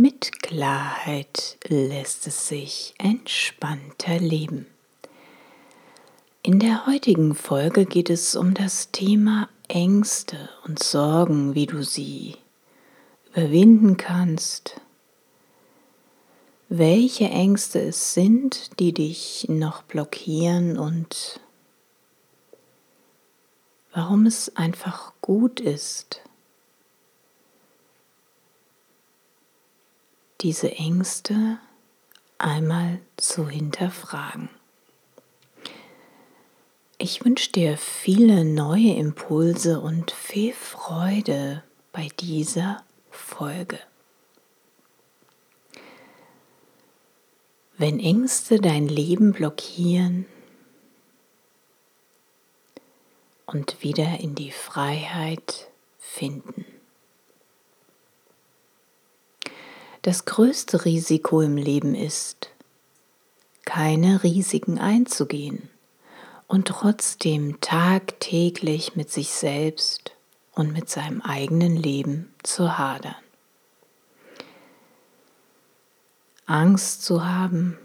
mit Klarheit lässt es sich entspannter leben. In der heutigen Folge geht es um das Thema Ängste und Sorgen, wie du sie überwinden kannst, welche Ängste es sind, die dich noch blockieren und warum es einfach gut ist, diese Ängste einmal zu hinterfragen. Ich wünsche dir viele neue Impulse und viel Freude bei dieser Folge. Wenn Ängste dein Leben blockieren und wieder in die Freiheit finden. Das größte Risiko im Leben ist, keine Risiken einzugehen und trotzdem tagtäglich mit sich selbst und mit seinem eigenen Leben zu hadern. Angst zu haben,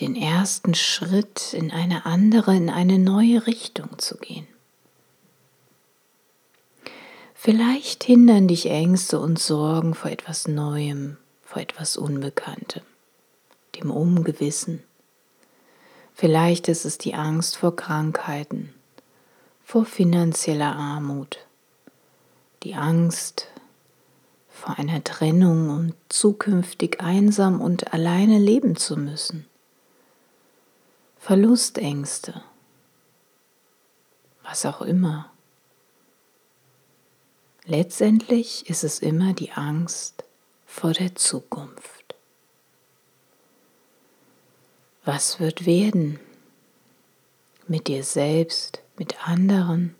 den ersten Schritt in eine andere, in eine neue Richtung zu gehen. Vielleicht hindern dich Ängste und Sorgen vor etwas Neuem, vor etwas Unbekanntem, dem Ungewissen. Vielleicht ist es die Angst vor Krankheiten, vor finanzieller Armut, die Angst vor einer Trennung und zukünftig einsam und alleine leben zu müssen. Verlustängste, was auch immer. Letztendlich ist es immer die Angst vor der Zukunft. Was wird werden mit dir selbst, mit anderen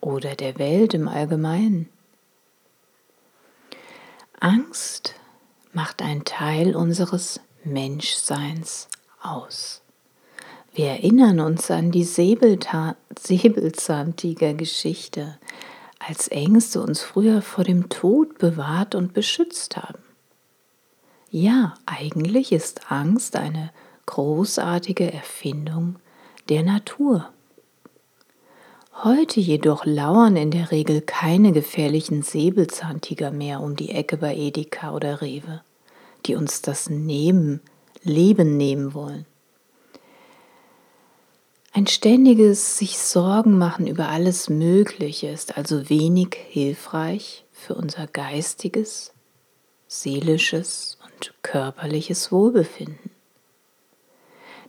oder der Welt im Allgemeinen? Angst macht einen Teil unseres Menschseins aus. Wir erinnern uns an die Säbelzahntiger-Geschichte, als Ängste uns früher vor dem Tod bewahrt und beschützt haben. Ja, eigentlich ist Angst eine großartige Erfindung der Natur. Heute jedoch lauern in der Regel keine gefährlichen Säbelzahntiger mehr um die Ecke bei Edeka oder Rewe, die uns das Leben nehmen wollen. Ein ständiges sich Sorgen machen über alles Mögliche ist also wenig hilfreich für unser geistiges, seelisches und körperliches Wohlbefinden.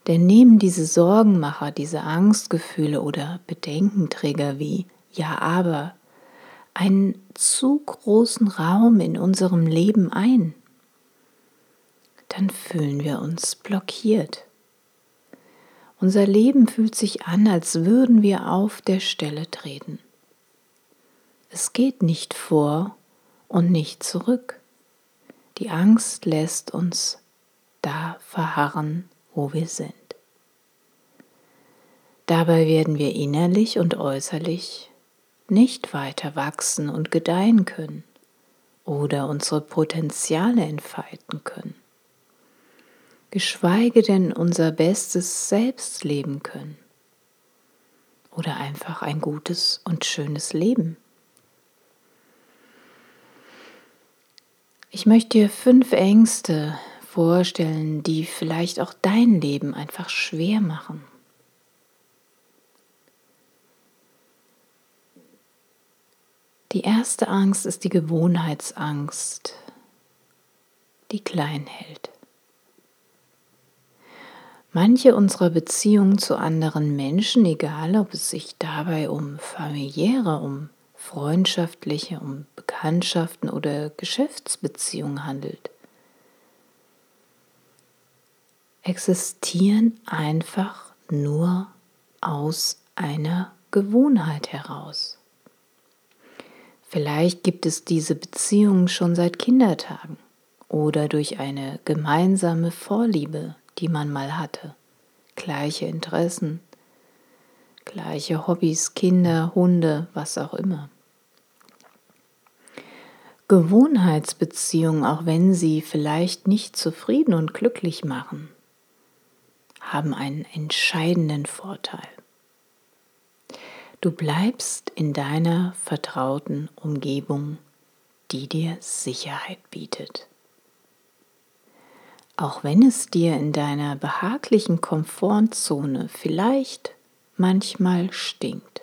Denn nehmen diese Sorgenmacher, diese Angstgefühle oder Bedenkenträger wie Ja, aber einen zu großen Raum in unserem Leben ein, dann fühlen wir uns blockiert unser Leben fühlt sich an, als würden wir auf der Stelle treten. Es geht nicht vor und nicht zurück. Die Angst lässt uns da verharren, wo wir sind. Dabei werden wir innerlich und äußerlich nicht weiter wachsen und gedeihen können oder unsere Potenziale entfalten können, geschweige denn unser bestes Selbst leben können oder einfach ein gutes und schönes Leben. Ich möchte dir fünf Ängste vorstellen, die vielleicht auch dein Leben einfach schwer machen. Die erste Angst ist die Gewohnheitsangst, die klein hält. Manche unserer Beziehungen zu anderen Menschen, egal ob es sich dabei um familiäre, um freundschaftliche, um Bekanntschaften oder Geschäftsbeziehungen handelt, existieren einfach nur aus einer Gewohnheit heraus. Vielleicht gibt es diese Beziehung schon seit Kindertagen oder durch eine gemeinsame Vorliebe, die man mal hatte, gleiche Interessen, gleiche Hobbys, Kinder, Hunde, was auch immer. Gewohnheitsbeziehungen, auch wenn sie vielleicht nicht zufrieden und glücklich machen, haben einen entscheidenden Vorteil. Du bleibst in deiner vertrauten Umgebung, die dir Sicherheit bietet. Auch wenn es dir in deiner behaglichen Komfortzone vielleicht manchmal stinkt,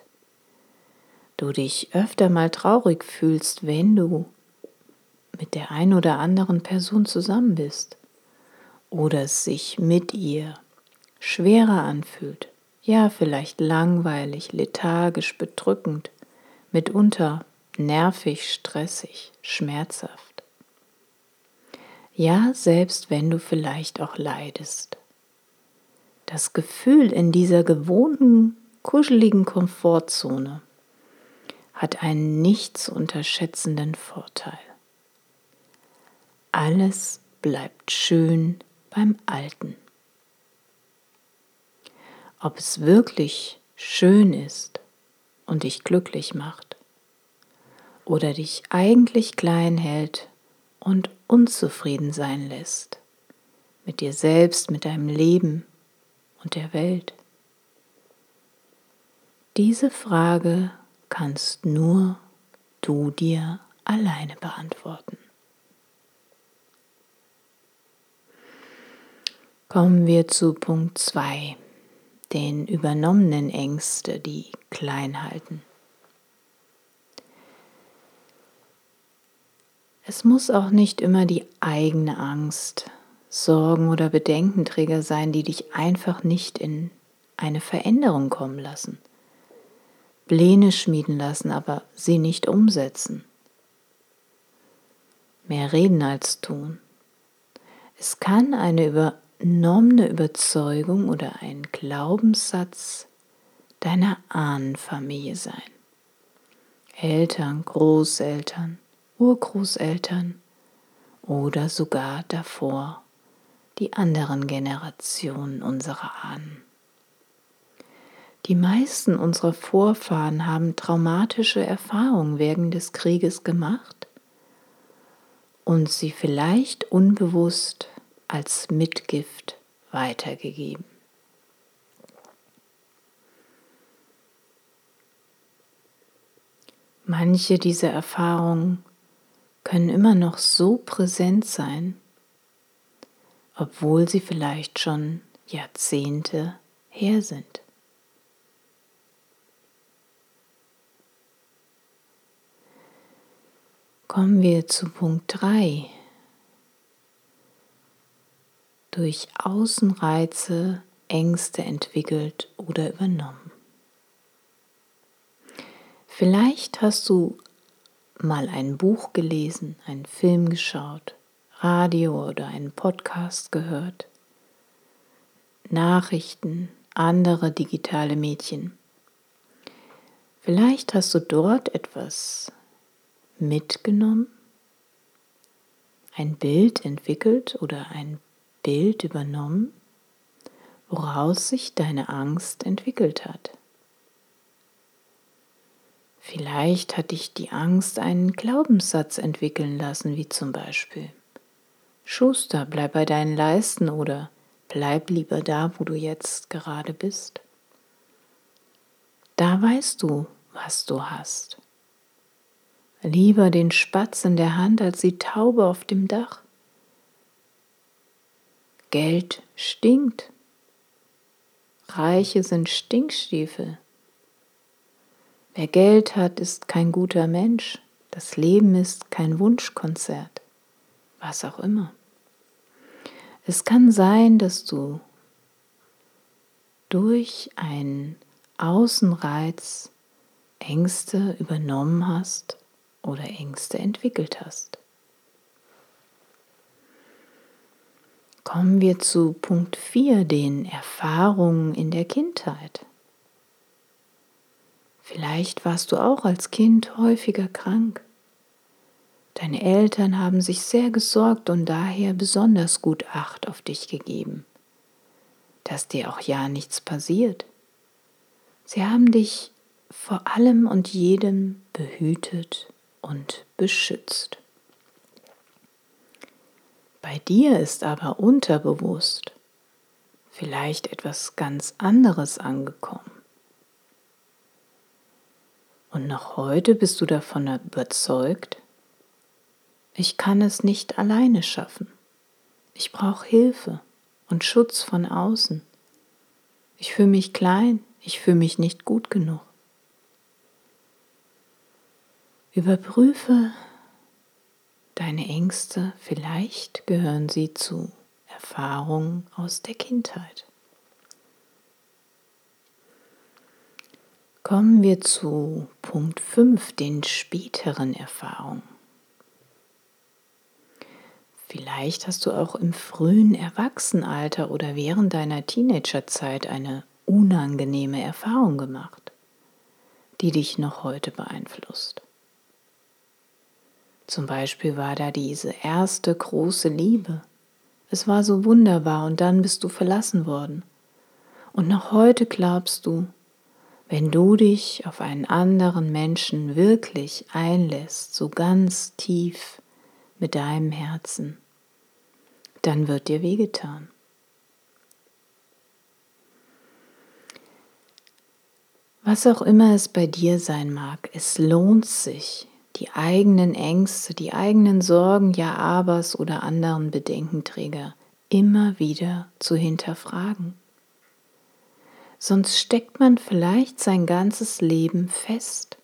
du dich öfter mal traurig fühlst, wenn du mit der ein oder anderen Person zusammen bist oder es sich mit ihr schwerer anfühlt, ja vielleicht langweilig, lethargisch, bedrückend, mitunter nervig, stressig, schmerzhaft. Ja, selbst wenn du vielleicht auch leidest. Das Gefühl in dieser gewohnten, kuscheligen Komfortzone hat einen nicht zu unterschätzenden Vorteil. Alles bleibt schön beim Alten ob es wirklich schön ist und dich glücklich macht oder dich eigentlich klein hält und unzufrieden sein lässt mit dir selbst, mit deinem Leben und der Welt. Diese Frage kannst nur du dir alleine beantworten. Kommen wir zu Punkt 2 den übernommenen Ängste, die klein halten. Es muss auch nicht immer die eigene Angst, Sorgen oder Bedenkenträger sein, die dich einfach nicht in eine Veränderung kommen lassen. Pläne schmieden lassen, aber sie nicht umsetzen. Mehr reden als tun. Es kann eine über übernommene Überzeugung oder ein Glaubenssatz deiner Ahnenfamilie sein. Eltern, Großeltern, Urgroßeltern oder sogar davor die anderen Generationen unserer Ahnen. Die meisten unserer Vorfahren haben traumatische Erfahrungen während des Krieges gemacht und sie vielleicht unbewusst als Mitgift weitergegeben. Manche dieser Erfahrungen können immer noch so präsent sein, obwohl sie vielleicht schon Jahrzehnte her sind. Kommen wir zu Punkt 3 durch Außenreize Ängste entwickelt oder übernommen. Vielleicht hast du mal ein Buch gelesen, einen Film geschaut, Radio oder einen Podcast gehört, Nachrichten, andere digitale Medien. Vielleicht hast du dort etwas mitgenommen, ein Bild entwickelt oder ein Bild übernommen, woraus sich deine Angst entwickelt hat. Vielleicht hat dich die Angst einen Glaubenssatz entwickeln lassen, wie zum Beispiel Schuster, bleib bei deinen Leisten oder bleib lieber da, wo du jetzt gerade bist. Da weißt du, was du hast. Lieber den Spatz in der Hand als die Taube auf dem Dach. Geld stinkt. Reiche sind Stinkstiefel. Wer Geld hat, ist kein guter Mensch. Das Leben ist kein Wunschkonzert. Was auch immer. Es kann sein, dass du durch einen Außenreiz Ängste übernommen hast oder Ängste entwickelt hast. Kommen wir zu Punkt 4, den Erfahrungen in der Kindheit. Vielleicht warst du auch als Kind häufiger krank. Deine Eltern haben sich sehr gesorgt und daher besonders gut Acht auf dich gegeben, dass dir auch ja nichts passiert. Sie haben dich vor allem und jedem behütet und beschützt. Bei dir ist aber unterbewusst vielleicht etwas ganz anderes angekommen. Und noch heute bist du davon überzeugt, ich kann es nicht alleine schaffen. Ich brauche Hilfe und Schutz von außen. Ich fühle mich klein, ich fühle mich nicht gut genug. Überprüfe deine Ängste, vielleicht gehören sie zu Erfahrungen aus der Kindheit. Kommen wir zu Punkt 5, den späteren Erfahrungen. Vielleicht hast du auch im frühen Erwachsenenalter oder während deiner Teenagerzeit eine unangenehme Erfahrung gemacht, die dich noch heute beeinflusst. Zum Beispiel war da diese erste große Liebe. Es war so wunderbar und dann bist du verlassen worden. Und noch heute glaubst du, wenn du dich auf einen anderen Menschen wirklich einlässt, so ganz tief mit deinem Herzen, dann wird dir wehgetan. Was auch immer es bei dir sein mag, es lohnt sich, die eigenen Ängste, die eigenen Sorgen, ja Abers oder anderen Bedenkenträger immer wieder zu hinterfragen sonst steckt man vielleicht sein ganzes Leben fest.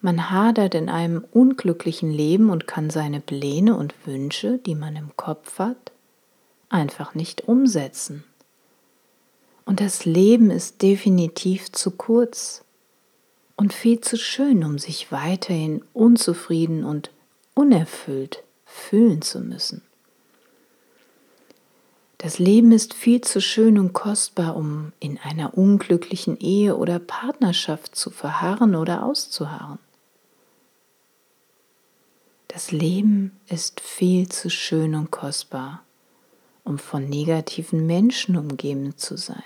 Man hadert in einem unglücklichen Leben und kann seine Pläne und Wünsche, die man im Kopf hat, einfach nicht umsetzen. Und das Leben ist definitiv zu kurz und viel zu schön, um sich weiterhin unzufrieden und unerfüllt fühlen zu müssen. Das Leben ist viel zu schön und kostbar, um in einer unglücklichen Ehe oder Partnerschaft zu verharren oder auszuharren. Das Leben ist viel zu schön und kostbar, um von negativen Menschen umgeben zu sein.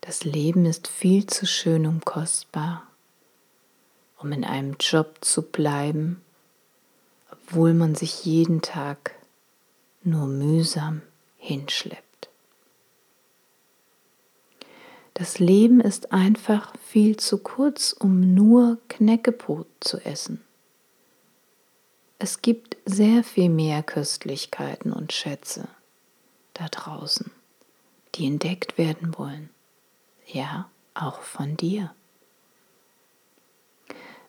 Das Leben ist viel zu schön und kostbar, um in einem Job zu bleiben, obwohl man sich jeden Tag nur mühsam hinschleppt. Das Leben ist einfach viel zu kurz, um nur Knäckebrot zu essen. Es gibt sehr viel mehr Köstlichkeiten und Schätze da draußen, die entdeckt werden wollen. Ja, auch von dir.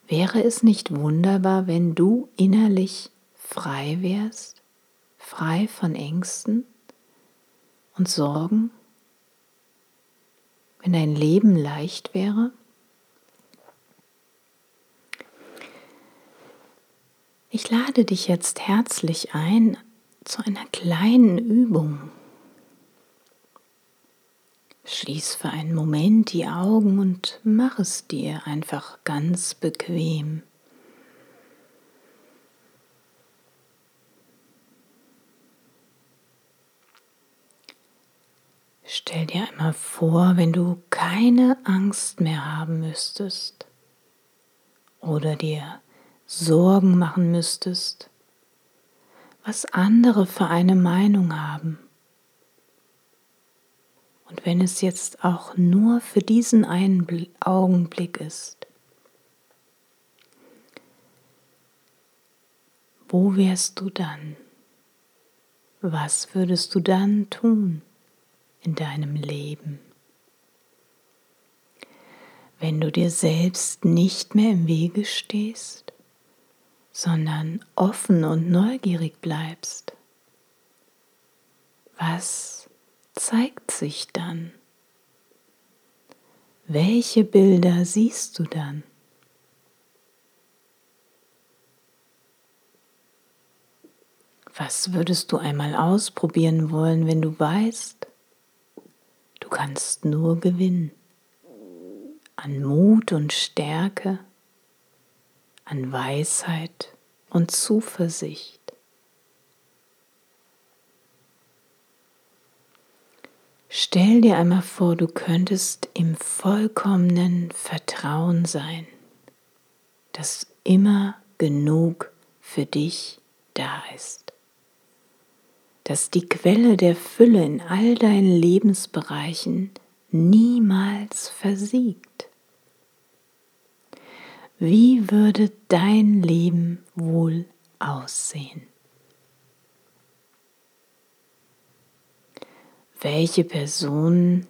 Wäre es nicht wunderbar, wenn du innerlich frei wärst? Frei von Ängsten und Sorgen, wenn dein Leben leicht wäre? Ich lade dich jetzt herzlich ein zu einer kleinen Übung. Schließ für einen Moment die Augen und mach es dir einfach ganz bequem. Stell dir einmal vor, wenn du keine Angst mehr haben müsstest oder dir Sorgen machen müsstest, was andere für eine Meinung haben. Und wenn es jetzt auch nur für diesen einen Augenblick ist, wo wärst du dann? Was würdest du dann tun? In deinem Leben. Wenn du dir selbst nicht mehr im Wege stehst, sondern offen und neugierig bleibst, was zeigt sich dann? Welche Bilder siehst du dann? Was würdest du einmal ausprobieren wollen, wenn du weißt, Du kannst nur gewinnen an Mut und Stärke, an Weisheit und Zuversicht. Stell dir einmal vor, du könntest im vollkommenen Vertrauen sein, dass immer genug für dich da ist dass die Quelle der Fülle in all deinen Lebensbereichen niemals versiegt. Wie würde dein Leben wohl aussehen? Welche Personen,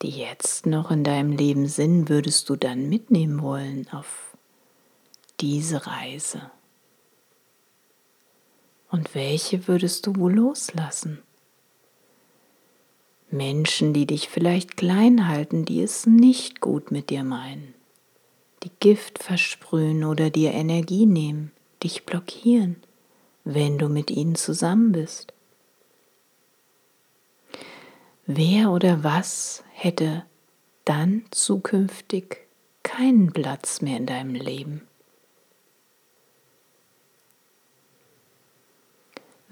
die jetzt noch in deinem Leben sind, würdest du dann mitnehmen wollen auf diese Reise? Und welche würdest du wohl loslassen? Menschen, die dich vielleicht klein halten, die es nicht gut mit dir meinen, die Gift versprühen oder dir Energie nehmen, dich blockieren, wenn du mit ihnen zusammen bist. Wer oder was hätte dann zukünftig keinen Platz mehr in deinem Leben?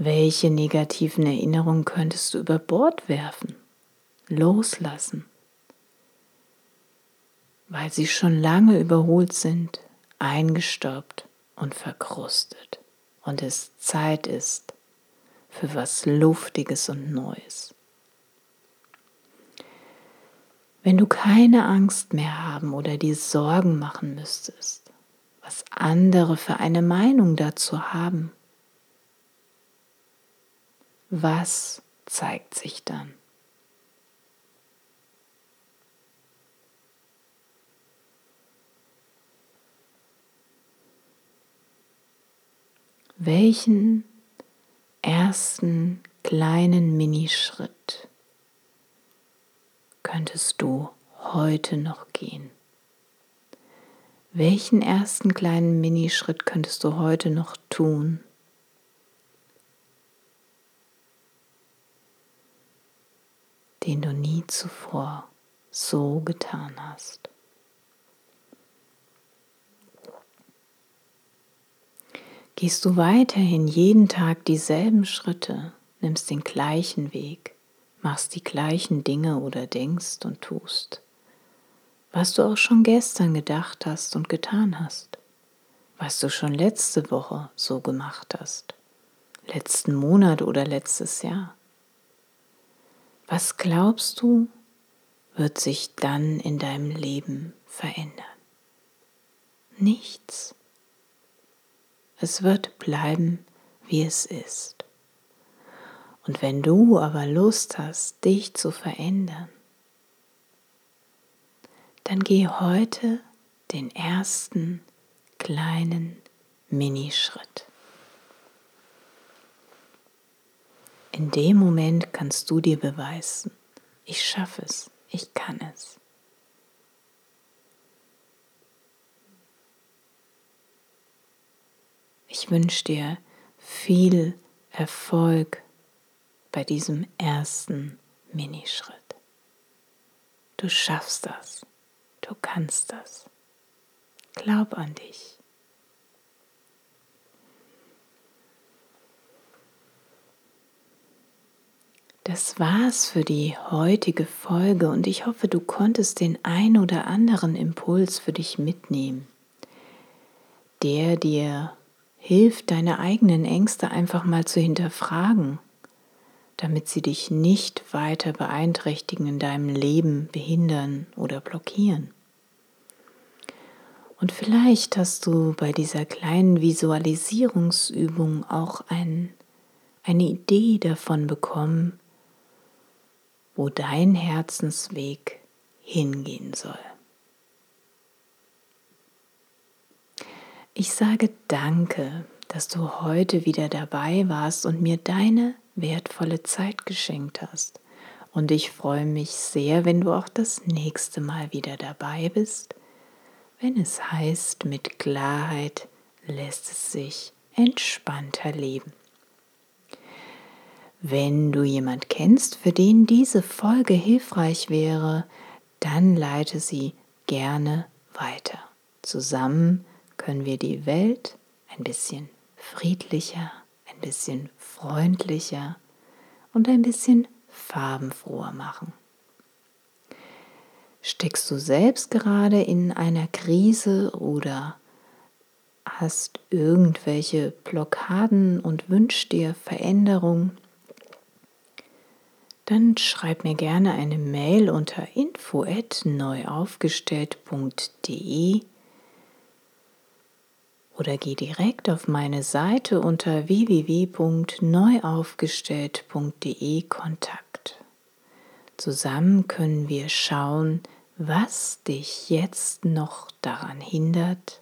Welche negativen Erinnerungen könntest du über Bord werfen, loslassen, weil sie schon lange überholt sind, eingestaubt und verkrustet. Und es Zeit ist für was Luftiges und Neues. Wenn du keine Angst mehr haben oder dir Sorgen machen müsstest, was andere für eine Meinung dazu haben, was zeigt sich dann? Welchen ersten kleinen Minischritt könntest du heute noch gehen? Welchen ersten kleinen Minischritt könntest du heute noch tun, den du nie zuvor so getan hast. Gehst du weiterhin jeden Tag dieselben Schritte, nimmst den gleichen Weg, machst die gleichen Dinge oder denkst und tust, was du auch schon gestern gedacht hast und getan hast, was du schon letzte Woche so gemacht hast, letzten Monat oder letztes Jahr. Was glaubst du, wird sich dann in deinem Leben verändern? Nichts. Es wird bleiben, wie es ist. Und wenn du aber Lust hast, dich zu verändern, dann geh heute den ersten kleinen Minischritt. In dem Moment kannst du dir beweisen, ich schaffe es, ich kann es. Ich wünsche dir viel Erfolg bei diesem ersten Minischritt. Du schaffst das, du kannst das. Glaub an dich. Das war's für die heutige Folge und ich hoffe, du konntest den ein oder anderen Impuls für dich mitnehmen, der dir hilft, deine eigenen Ängste einfach mal zu hinterfragen, damit sie dich nicht weiter beeinträchtigen in deinem Leben, behindern oder blockieren. Und vielleicht hast du bei dieser kleinen Visualisierungsübung auch ein, eine Idee davon bekommen, wo dein Herzensweg hingehen soll. Ich sage danke, dass du heute wieder dabei warst und mir deine wertvolle Zeit geschenkt hast. Und ich freue mich sehr, wenn du auch das nächste Mal wieder dabei bist, wenn es heißt, mit Klarheit lässt es sich entspannter leben. Wenn du jemand kennst, für den diese Folge hilfreich wäre, dann leite sie gerne weiter. Zusammen können wir die Welt ein bisschen friedlicher, ein bisschen freundlicher und ein bisschen farbenfroher machen. Steckst du selbst gerade in einer Krise oder hast irgendwelche Blockaden und wünschst dir Veränderung, dann schreib mir gerne eine Mail unter info@neuaufgestellt.de oder geh direkt auf meine Seite unter www.neuaufgestellt.de Kontakt. Zusammen können wir schauen, was dich jetzt noch daran hindert,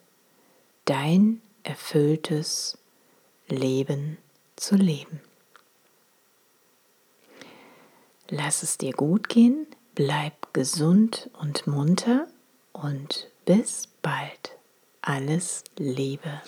dein erfülltes Leben zu leben. Lass es dir gut gehen, bleib gesund und munter und bis bald. Alles Liebe.